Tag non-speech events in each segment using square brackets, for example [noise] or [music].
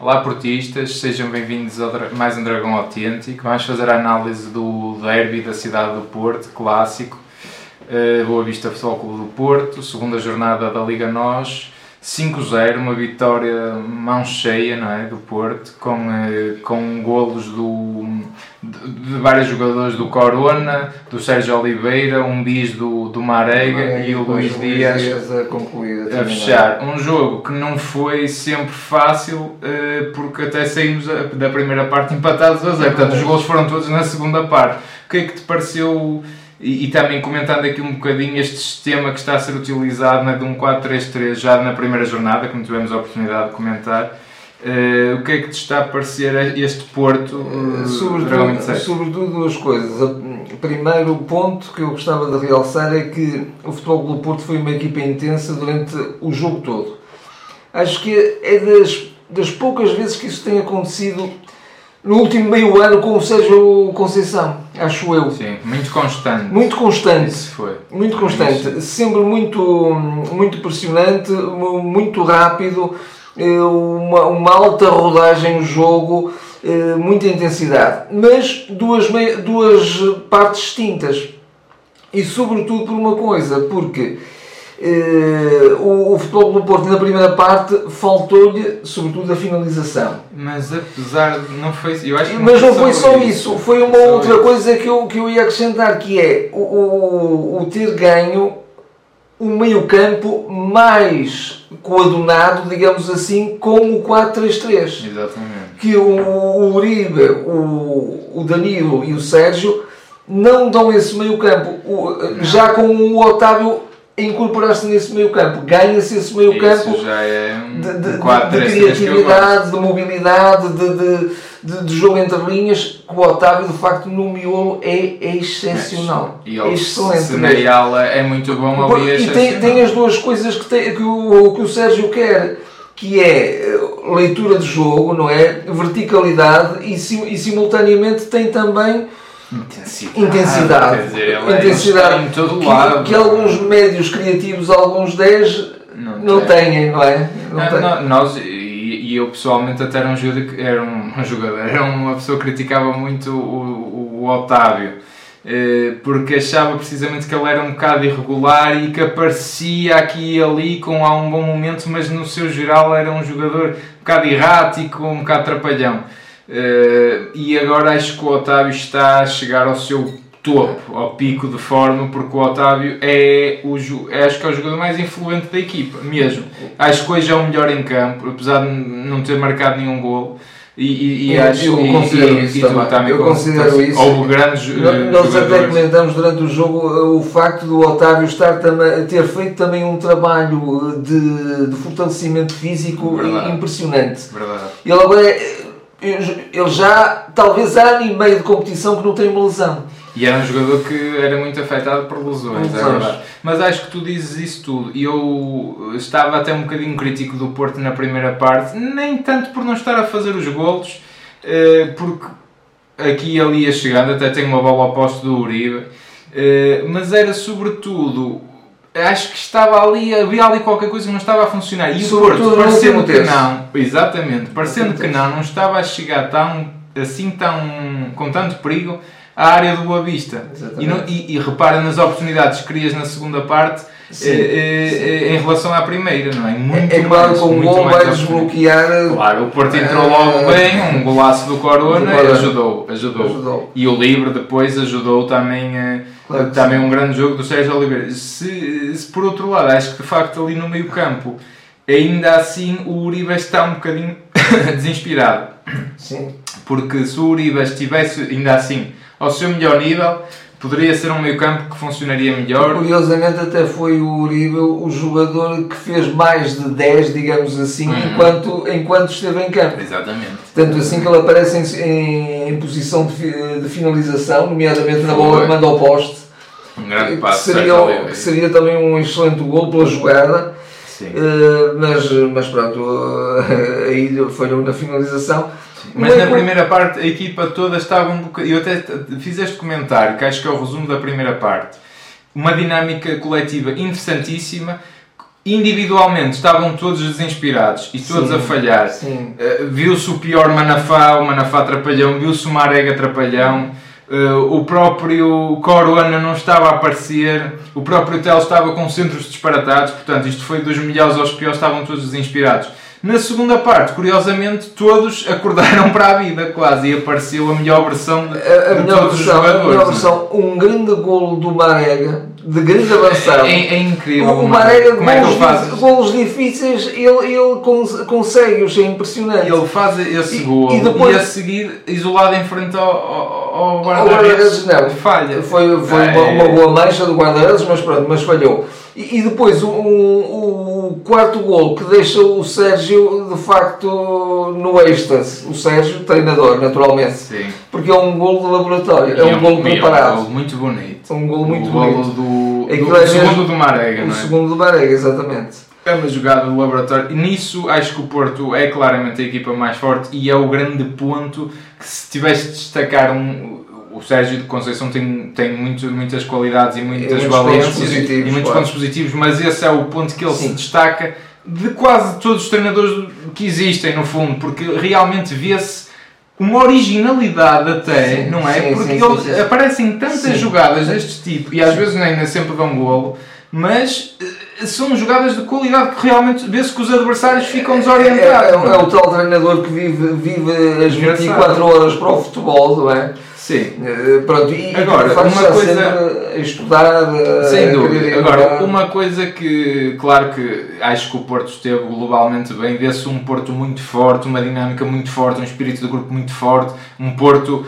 Olá portistas, sejam bem-vindos a mais um Dragão Autêntico. Vamos fazer a análise do derby da cidade do Porto, clássico. Uh, Boa Vista Futebol Clube do Porto, segunda jornada da Liga Nós. 5-0, uma vitória mão cheia não é, do Porto, com, uh, com golos do, de, de, vários jogadores do Corona, do Sérgio Oliveira, um bis do, do Marega e o Luís Dias, Dias a, concluir, a fechar. Um jogo que não foi sempre fácil, uh, porque até saímos da primeira parte empatados a zero. Portanto, os golos foram todos na segunda parte. O que é que te pareceu? E, e, também comentando aqui um bocadinho este sistema que está a ser utilizado né, de um 4-3-3 já na primeira jornada, como tivemos a oportunidade de comentar. Uh, o que é que te está a parecer este Porto? Uh, sobretudo, sobretudo duas coisas. Primeiro ponto que eu gostava de realçar é que o Futebol do Porto foi uma equipa intensa durante o jogo todo. Acho que é das, das poucas vezes que isso tem acontecido no último meio ano com o Sérgio Conceição, acho eu. Sim, muito constante. Muito constante. Isso foi. Muito constante. Isso. Sempre muito, muito impressionante, muito rápido, eh, uma, uma alta rodagem no jogo, eh, muita intensidade. Mas duas, duas partes distintas. E sobretudo por uma coisa, porque o, o, futebol do Porto na primeira parte faltou-lhe sobretudo a finalização. Mas apesar de não foi, eu acho que mas não foi só isso, foi uma outra isso. coisa que eu, que eu ia acrescentar que é o, o, o ter ganho um meio campo mais coadunado, digamos assim, com o 4-3-3. Exatamente. Que o, o Uribe, o, o Danilo e o Sérgio não dão esse meio campo. O, já com o Otávio incorporar-se nesse meio campo. Ganha-se esse meio campo é de, de, de, criatividade, de mobilidade, de, jogo entre linhas, que o Otávio de facto no miolo é, é excepcional. E é excelente. Cenário é muito bom ali. É e tem, tem as duas coisas que, tem, que, o, que o Sérgio quer que é eh, leitura de jogo, não é? Verticalidade e, e simultaneamente tem também Intensidade. Intensidade. Dizer, intensidade. em todo que, lado. Que alguns médios criativos, alguns 10, não, não têm, não é? Não, não, não nós, e, e, eu pessoalmente até era um, era [laughs] um, jogador, era uma pessoa que criticava muito o, o, o Otávio eh, porque achava precisamente que ele era um bocado irregular e que aparecia aqui e ali com há um bom momento, mas no seu geral era um jogador um bocado errático, um bocado trapalhão. Uh, e agora acho que o Otávio está a chegar ao seu topo, ao pico de forma, porque o Otávio é o acho que é o jogador mais influente da equipa, mesmo. Acho que hoje é o melhor em campo, apesar de não ter marcado nenhum gol. E, e, e eu, acho, eu considero e, isso e também. também. Eu considero isso. Houve grandes. Nós, nós até comentamos durante o jogo uh, o facto do Otávio estar também, ter feito também um trabalho de, de fortalecimento físico Verdade. impressionante. Verdade. Ele agora é, ele já, talvez há ano e meio de competição que não tem uma lesão. E era um jogador que era muito afetado por lesões, é verdade. Mas acho que tu dizes isso tudo. E eu estava até um bocadinho crítico do Porto na primeira parte, nem tanto por não estar a fazer os golos, eh, porque aqui e ali ia chegando, até tem uma bola oposta do Uribe, eh, mas era sobretudo acho que estava ali, havia ali qualquer coisa que não estava a funcionar. E o Porto, parecendo que não, exatamente, parecendo que não, não estava a chegar tão, assim tão, com tanto perigo à área do Boa Vista. E, não, e, e, repara nas oportunidades que crias na segunda parte eh, eh, eh, em relação à primeira, não é? Muito é, claro que o gol vai desbloquear. Claro, o Porto entrou logo bem, um golaço do Corona, ajudou, ajudou, ajudou. E o Livre depois ajudou também a Claro também um grande jogo do Sérgio Oliveira. Se, se, por outro lado, acho que de facto ali no meio campo, ainda assim o Uribe está um bocadinho [coughs] desinspirado. Sim. Porque se o Uribe estivesse ainda assim ao seu melhor nível, poderia ser um meio campo que funcionaria melhor. Curiosamente até foi o Uribe o jogador que fez mais de 10, digamos assim, uhum. enquanto, enquanto esteve em campo. Exatamente. Tanto assim que ele aparece em, em, em posição de, de, finalização, nomeadamente na bola que manda ao poste. Um grande passo. Que seria, que seria também um excelente gol pela jogada. Uh, mas, mas pronto, uh, aí falhou na finalização. Mas na primeira parte a equipa toda estava um bocadinho. Eu até fiz este comentário, que acho que é o resumo da primeira parte. Uma dinâmica coletiva interessantíssima, individualmente estavam todos desinspirados e todos Sim, a falhar. sim. Uh, viu-se o pior Manafá, o Manafá trapalhão, viu-se o Marega trapalhão, uh, o próprio Coruana não estava a aparecer, o próprio Tel estava com centros disparatados, portanto isto foi dos melhores aos piores, estavam todos desinspirados. Na segunda parte, curiosamente, todos [laughs] acordaram para a vida quase e apareceu a melhor versão de, A, a de melhor todos os versão, a jogadores. melhor não é? versão, um grande golo do Marega, de grande avançado. É, é incrível. O, Marega, como é que ele golos, faz? golos difíceis, ele, ele cons- consegue-os, é impressionante. Ele faz esse E- gol e e, depois- a seguir, isolado em frente ao, ao, ao guarda-redes, não. falha. Foi, foi É, uma, uma boa mancha do guarda-redes, mas pronto, mas falhou. E, e depois o, o- o quarto gol que deixa o Sérgio de facto no êxtase. O Sérgio, treinador, naturalmente. Sim. Porque é um gol de laboratório, E é um gol e É um preparado. gol muito bonito. Um gol muito o bonito. Do, do, é segundo do Marega, O não é? segundo do Marega, exatamente. É uma jogada do laboratório. E nisso acho que o Porto é claramente a equipa mais forte e é o grande ponto que se tivesse de destacar um. O Sérgio de Conceição tem, tem muito, muitas qualidades e muitas valências e muitos claro. pontos positivos, mas esse é o ponto que ele se Sim. destaca de quase todos os treinadores que existem, no fundo, porque realmente vê-se uma originalidade até, Sim, não é? sim, porque sim, eles aparecem tantas jogadas deste tipo e às vezes nem sempre dão golo, mas eh, são jogadas de qualidade que realmente vê-se que os adversários ficam É, é- desorientados. é não o- é o tal treinador que vive, vive as 24 horas para o futebol, não é? Sim. Eh, Pronto, e Agora, uma coisa- estudar, Sem dúvida. Agora, uma coisa que, claro que acho que o Porto esteve globalmente bem, vê-se um Porto muito forte, uma dinâmica muito forte, um espírito de grupo muito forte, um Porto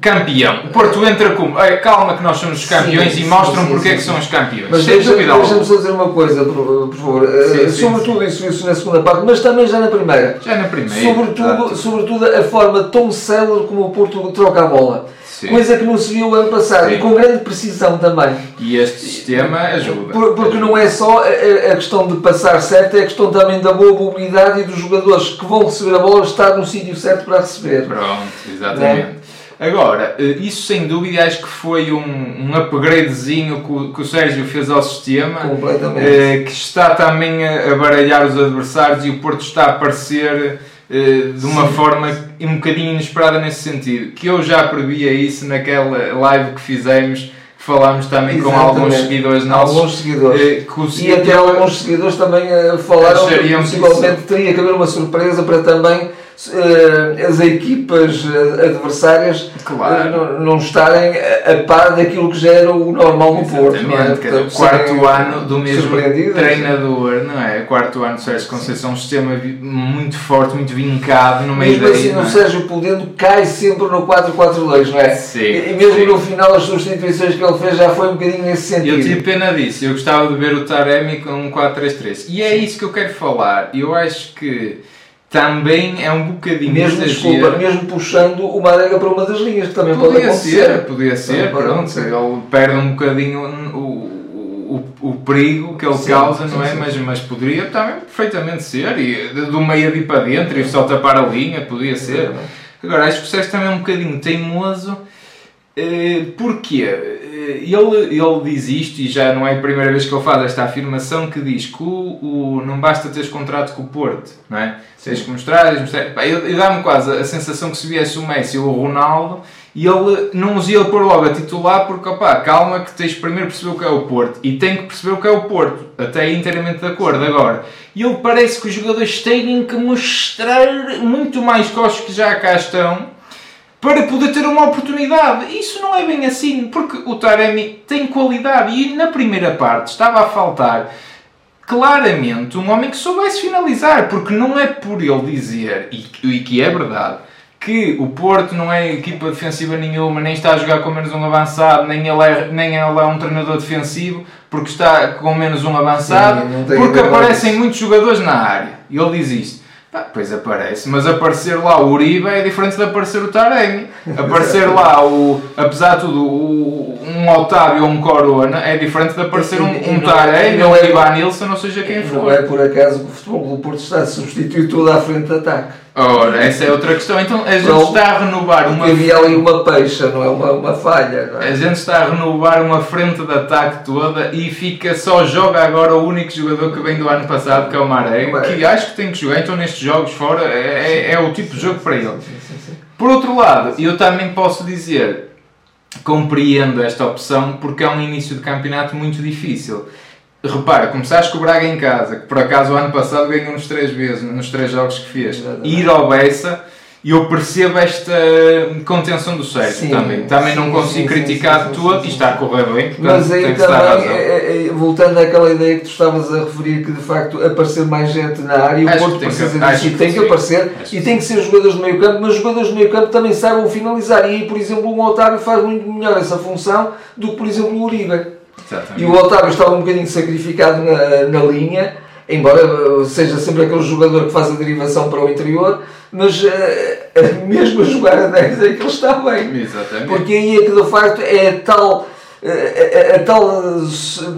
campeão. O Porto entra como, "Ei, calma que nós somos os campeões Sim, e mostram sim, porque sim, é que são os campeões. Mas deixa- deixa-me só dizer uma coisa, por, por favor. Eh, sobretudo isso, isso na segunda parte, mas também já na primeira. Já na primeira. Sobretudo, exato. sobretudo a forma tão célere como o Porto troca a bola. Coisa que não se viu ano passado e com grande precisão também. E este sistema ajuda. Por- porque não é só a, a- a questão de passar certo, é a questão também da boa mobilidade e dos jogadores que vão receber a bola estar no sítio certo para receber. Pronto, exatamente. Agora, eh, isso sem dúvida acho que foi um, um upgradezinho que o, que o Sérgio fez ao sistema. Completamente. eh, que está também a, baralhar os adversários e o Porto está a aparecer eh, de uma Sim. forma um bocadinho inesperada nesse sentido. Que eu já previa isso naquela live que fizemos, falámos também com Exatamente. alguns seguidores nossos. Alguns seguidores. eh, E até alguns seguidores também falaram que possivelmente teria que haver uma surpresa para também as equipas eh, adversárias Claro. eh, não, não estarem a, par daquilo que já era o normal no Porto. Não é? O Portanto, quarto ano do mesmo treinador, não é? O quarto ano do Sérgio Conceição, um sistema muito forte, muito vincado no meio Mesmo daí. assim, não o é? Sérgio Podendo cai sempre no 4-4-2, não é? Sim, E, e mesmo sim. no final, as substituições que ele fez já foi um bocadinho nesse sentido. Eu tive pena disso, eu gostava de ver o Taremi com um 4-3-3. E é isso que eu quero falar. Eu acho que também é um bocadinho Mesmo, desculpa, mesmo puxando o Marega para uma das linhas, que também pode Podia acontecer. ser, podia ser, Pode pronto. acontecer. Ele perde um bocadinho o, o, o, perigo que ele Sim, causa, sim, não é? sim. Mas, mas poderia também perfeitamente ser. E do meio de ir para dentro e só tapar a linha, podia ser. Agora, acho que o Sérgio também é um bocadinho teimoso. eh, Porquê? Ele, ele diz isto, e já não é a primeira vez que ele faz esta afirmação, que diz que o, o- não basta teres contrato com o Porto, não é? Tens que mostrar, mostrar. Pá, dá-me quase a sensação que se viesse o Messi ou o Ronaldo, e ele não os ia pôr logo a titular, porque, opá, calma que tens primeiro perceber o que é o Porto, e tem que perceber o que é o Porto, até inteiramente de acordo. Agora, e ele parece que os jogadores têm que mostrar muito mais que os que já cá estão, para poder ter uma oportunidade. Isso não é bem assim, porque o Taremi tem qualidade e na primeira parte estava a faltar claramente um homem que soubesse finalizar, porque não é por ele dizer, e, que é verdade, que o Porto não é equipa defensiva nenhuma, nem está a jogar com menos um avançado, nem ele é, nem ele é um treinador defensivo, porque está com menos um avançado, Sim, porque com aparecem muitos jogadores na área. E ele diz isto. Pá, pois aparece, mas aparecer lá o Uribe é diferente de aparecer o Taremi. Aparecer lá, o, apesar de tudo, o, um Otávio ou um Corona é diferente de aparecer um, um Tarei, um é, Ivan Nilsson, ou seja quem for. Não é por acaso que o Futebol do Porto está a substituir tudo à frente de ataque. Ora, essa é outra questão. Então a gente está a renovar uma. Havia ali uma peixa, não é uma, uma falha. É? A gente está a renovar uma frente de ataque toda e fica só joga agora o único jogador que vem do ano passado, que é o Marega, que acho que tem que jogar. Então nestes jogos fora é, é, é o tipo de jogo para ele. Por outro lado, eu também posso dizer, compreendo esta opção porque é um início de campeonato muito difícil. Repara, começaste com o Braga em casa, que por acaso o ano passado ganhou-nos três vezes, nos três jogos que fez. Ir ao Bessa, e eu percebo esta contenção do Sérgio também. Também sim, não consigo sim, criticar sim, todo e está a correr bem, portanto, Mas aí também, é, é, voltando àquela ideia que tu estavas a referir, que de facto aparecer mais gente na área, o Porto precisa disso e tem que aparecer, e tem que ser jogadores de meio campo, mas jogadores de meio campo também saibam finalizar. E aí, por exemplo, o Otávio faz muito melhor essa função do que, por exemplo, o Uribe. Exatamente. E o Otávio estava um bocadinho sacrificado na, na linha, embora seja sempre aquele jogador que faz a derivação para o interior, mas uh, [laughs] mesmo a jogar a 10 é que ele está bem. Exatamente. Porque aí é que de facto é tal. A, a, a, tal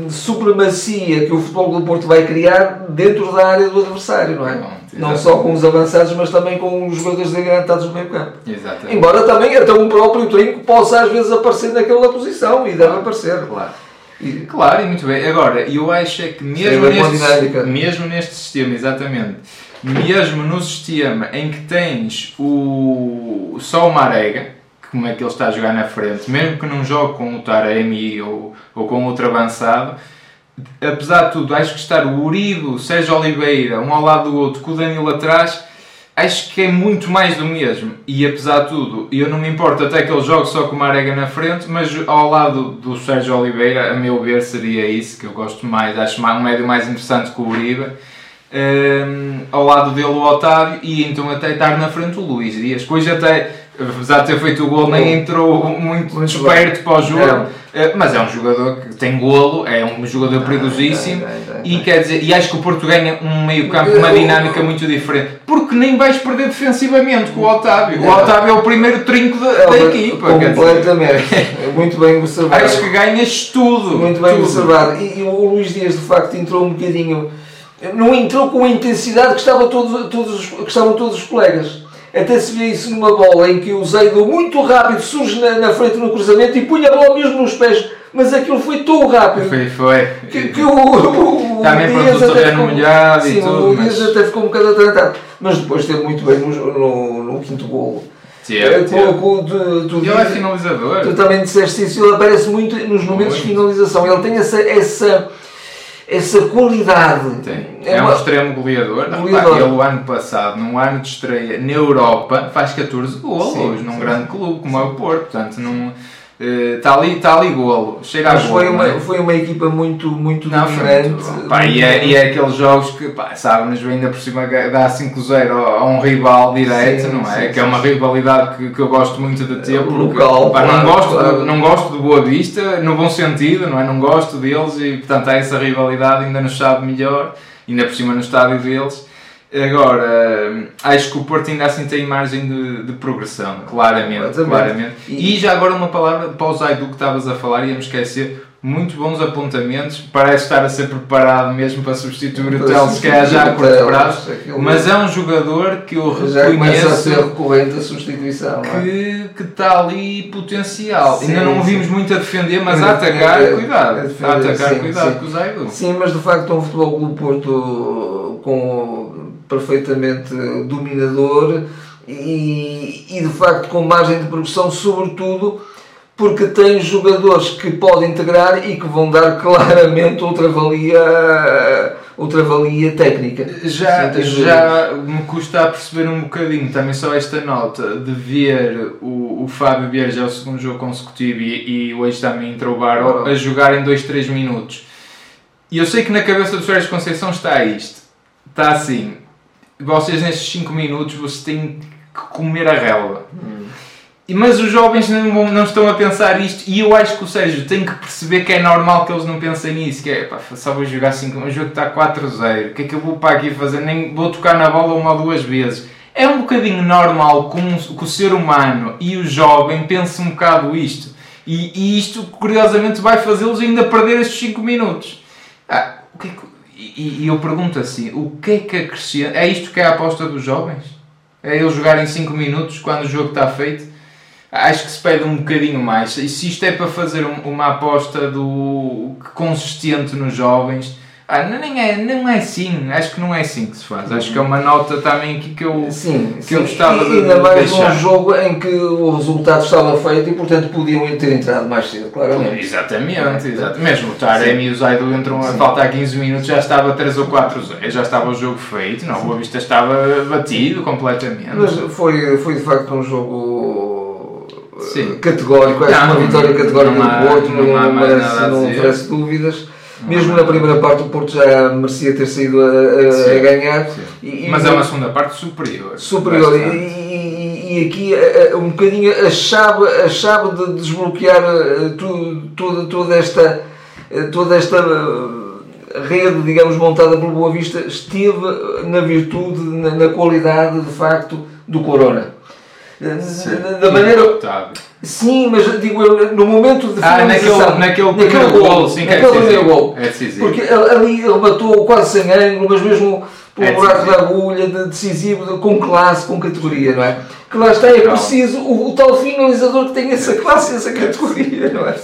supremacia que o Futebol do Porto vai criar dentro da área do adversário, não é? Bom, não só com os avançados, mas também com os jogadores degradados no meio campo. Exatamente. Embora também até um próprio trinco possa às vezes aparecer naquela posição e deve aparecer. Claro. E, claro, e muito bem. Agora, eu acho é que mesmo neste, mesmo neste sistema, exatamente, mesmo no sistema em que tens o, só o Marega, como é que ele está a jogar na frente, mesmo que não jogue com o Taremi ou, ou com outro avançado, apesar de tudo, acho que estar o Uribe, o Sérgio Oliveira, um ao lado do outro, com o Danilo atrás, acho que é muito mais do mesmo. E apesar de tudo, eu não me importo até que ele jogue só com o Marega na frente, mas ao lado do Sérgio Oliveira, a meu ver, seria isso que eu gosto mais. Acho um médio mais interessante que o Uribe. Um, ao lado dele o Otávio e então até estar na frente o Luís Dias. Depois até apesar de ter feito o gol, nem entrou muito, muito esperto para o jogo. É. Mas é um jogador que tem golo, é um jogador perigosíssimo e quer dizer, e acho que o Porto ganha um meio campo, uma dinâmica muito diferente, porque nem vais perder defensivamente com o Otávio. O Otávio é o primeiro trinco da, é, da equipa. Completamente. muito bem observado. Acho que ganhas tudo. Muito bem tudo. observado. E, e, o Luís Dias de facto entrou um bocadinho. Não entrou com a intensidade que, estava todos, todos, que estavam todos os colegas até se vê isso numa bola em que o Zeido muito rápido surge na, na, frente no cruzamento e punha a bola mesmo nos pés, mas aquilo foi tão rápido foi, foi. que, que o, o, Também o Dias até ficou, molhado sim, e tudo, o Dias mas... até ficou um bocado atrantado, mas depois esteve muito bem no, no, no quinto golo. Yeah, com, yeah. com, tu, tu, ele é finalizador. Tu também disseste isso, ele aparece muito nos momentos muito. de finalização. Ele tem essa, essa essa qualidade. É, é um extremo goleador. goleador. ele, o ano passado, num ano de estreia na Europa, faz 14 golos num sim. grande clube como é o Porto. Portanto, não. Está uh, ali, está ali golo, chega Mas a golo. Foi uma, é? foi uma equipa muito, muito não, diferente. Muito, pá, e, é, e é aqueles jogos que, pá, sabe-nos ainda por cima dá 5-0 a um rival direto, sim, não é? Sim, que é uma rivalidade que, que eu gosto muito de ter, porque local, pá, não, gosto, claro. não gosto do Boa Vista, no bom sentido, não é? Não gosto deles e, portanto, há essa rivalidade, ainda nos sabe melhor, ainda por cima no estádio deles. Agora, acho que o Porto ainda assim tem margem de, de progressão, claramente, claramente. E, já agora uma palavra para o Zaidu que estavas a falar, íamos esquecer, muito bons apontamentos, parece estar a ser preparado mesmo para substituir o Teles, que é já a curto prazo, mas é um jogador que eu já reconheço a ser recorrente a substituição, é? que, que está ali potencial. Sim, ainda não o vimos muito a defender, mas a atacar, é, cuidado, a, defender, a atacar, sim, cuidado sim. com o Zaidu. Sim, mas de facto é um futebol do Porto com perfeitamente dominador e, e de facto com margem de progressão, sobretudo porque tem jogadores que podem integrar e que vão dar claramente outra valia, outra valia técnica. Já, já me custa a perceber um bocadinho também só esta nota de ver o, o Fábio Vieira já é o segundo jogo consecutivo e, e hoje também entrou o Baró a jogar em 2, 3 minutos. E eu sei que na cabeça do Sérgio Conceição está isto. Está assim, vocês nestes 5 minutos vocês têm que comer a relva. Hum. Mas os jovens não, não, estão a pensar isto e eu acho que o Sérgio tem que perceber que é normal que eles não pensem nisso, que é pá, só vou jogar 5, um jogo está 4-0, o que é que eu vou para aqui fazer? Nem vou tocar na bola uma ou duas vezes. É um bocadinho normal que, que o ser humano e o jovem pensem um bocado isto. E, e isto, curiosamente, vai fazê-los ainda perder estes 5 minutos. Ah, o que é que, e, e, eu pergunto assim, o que é que acrescenta? É isto que é a aposta dos jovens? É eles jogarem 5 minutos quando o jogo está feito? Acho que se pede um bocadinho mais. E se isto é para fazer uma aposta do consistente nos jovens, ah, não, nem é, não é assim, acho que não é assim que se faz. Acho que é uma nota também aqui que eu, sim, que sim. eu gostava e, de Ainda mais deixar. num jogo em que o resultado estava feito e, portanto, podiam ter entrado mais cedo, claramente. Exatamente, exatamente. Mesmo o Taremi e o Zaidu entram a faltar 15 minutos, já estava 3 ou 4 já estava o jogo feito. Não, o Boa Vista estava batido completamente. Mas foi, foi de facto um jogo Sim. categórico, acho Não, uma não- vitória categórica não há- do Porto, não não, merece, a não dizer. oferece dúvidas. Mesmo na primeira parte o Porto já merecia ter saído a, a- Sim. a ganhar. Sim. E- e- Mas é uma segunda parte superior. superior. E, e- e aqui um bocadinho a chave, a chave de desbloquear eh, tu- toda, toda esta, eh, toda esta eh, rede, digamos, montada pelo Boa Vista, esteve na virtude, na, na qualidade, de facto, do Corona. Da, da maneira. Sim, mas digo eu, no momento de Ah, finalização, naquele, naquele, primeiro gol, sim, é naquele primeiro gol. É decisivo. Porque ali ele matou quase sem ângulo, mas mesmo pelo É buraco da agulha, de decisivo, de- com classe, com categoria, não é? Que lá está, é preciso o, o tal finalizador que tem essa classe e essa categoria, não é?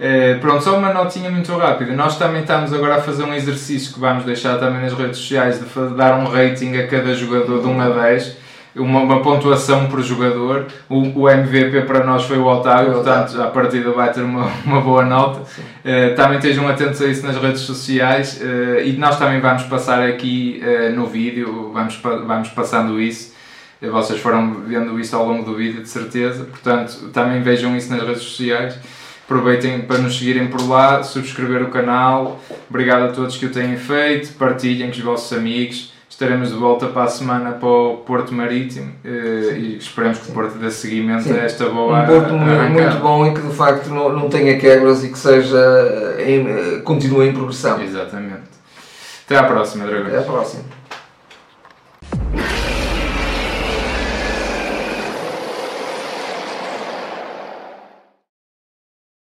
Eh, pronto, só uma notinha muito rápida. Nós também estamos agora a fazer um exercício que vamos deixar também nas redes sociais de dar um rating a cada jogador de 1 a 10, uma, uma pontuação por jogador. O, o MVP para nós foi o Otávio, portanto, a partida vai ter uma, uma boa nota. Eh, também estejam atentos a isso nas redes sociais eh, e nós também vamos passar aqui eh, no vídeo, vamos, vamos passando isso. Vocês foram vendo isso ao longo do vídeo, de certeza. Portanto, também vejam isso nas redes sociais. Aproveitem para nos seguirem por lá, subscrever o canal. Obrigado a todos que o têm feito. Partilhem com os vossos amigos. Estaremos de volta para a semana para o Porto Marítimo eh, e esperemos que o Porto dê seguimento Sim. a esta boa Um Porto arrancada. muito bom e que de facto não, não tenha quebras e que seja em, continue em progressão. Exatamente. Até à próxima, Dragões. Até à próxima.